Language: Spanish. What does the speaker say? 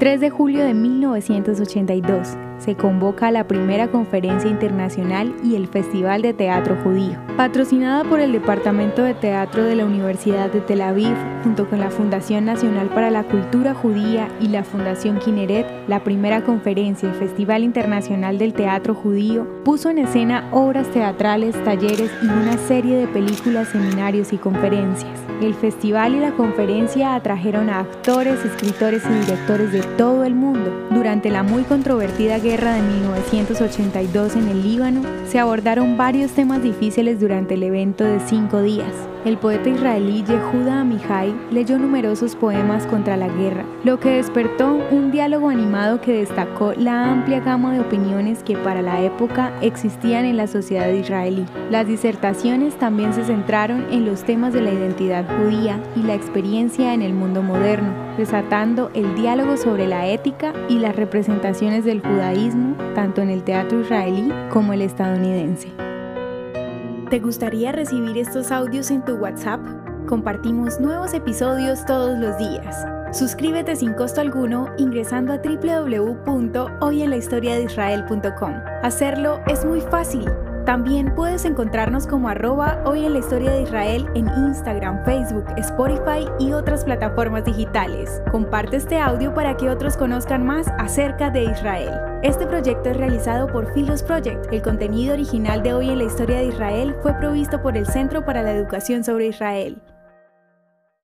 3 de julio de 1982 se convoca la primera conferencia internacional y el Festival de Teatro Judío. Patrocinada por el Departamento de Teatro de la Universidad de Tel Aviv, junto con la Fundación Nacional para la Cultura Judía y la Fundación Kineret, la primera conferencia y Festival Internacional del Teatro Judío puso en escena obras teatrales, talleres y una serie de películas, seminarios y conferencias. El festival y la conferencia atrajeron a actores, escritores y directores de todo el mundo. Durante la muy controvertida guerra de 1982 en el Líbano, se abordaron varios temas difíciles durante el evento de cinco días. El poeta israelí Yehuda Amihai leyó numerosos poemas contra la guerra, lo que despertó un diálogo animado que destacó la amplia gama de opiniones que para la época existían en la sociedad israelí. Las disertaciones también se centraron en los temas de la identidad judía y la experiencia en el mundo moderno, desatando el diálogo sobre la ética y las representaciones del judaísmo tanto en el teatro israelí como el estadounidense. ¿Te gustaría recibir estos audios en tu WhatsApp? Compartimos nuevos episodios todos los días. Suscríbete sin costo alguno ingresando a www.hoyenlahistoriadeisrael.com. Hacerlo es muy fácil. También puedes encontrarnos como arroba hoy en la historia de Israel en Instagram, Facebook, Spotify y otras plataformas digitales. Comparte este audio para que otros conozcan más acerca de Israel. Este proyecto es realizado por Philos Project. El contenido original de hoy en la historia de Israel fue provisto por el Centro para la Educación sobre Israel.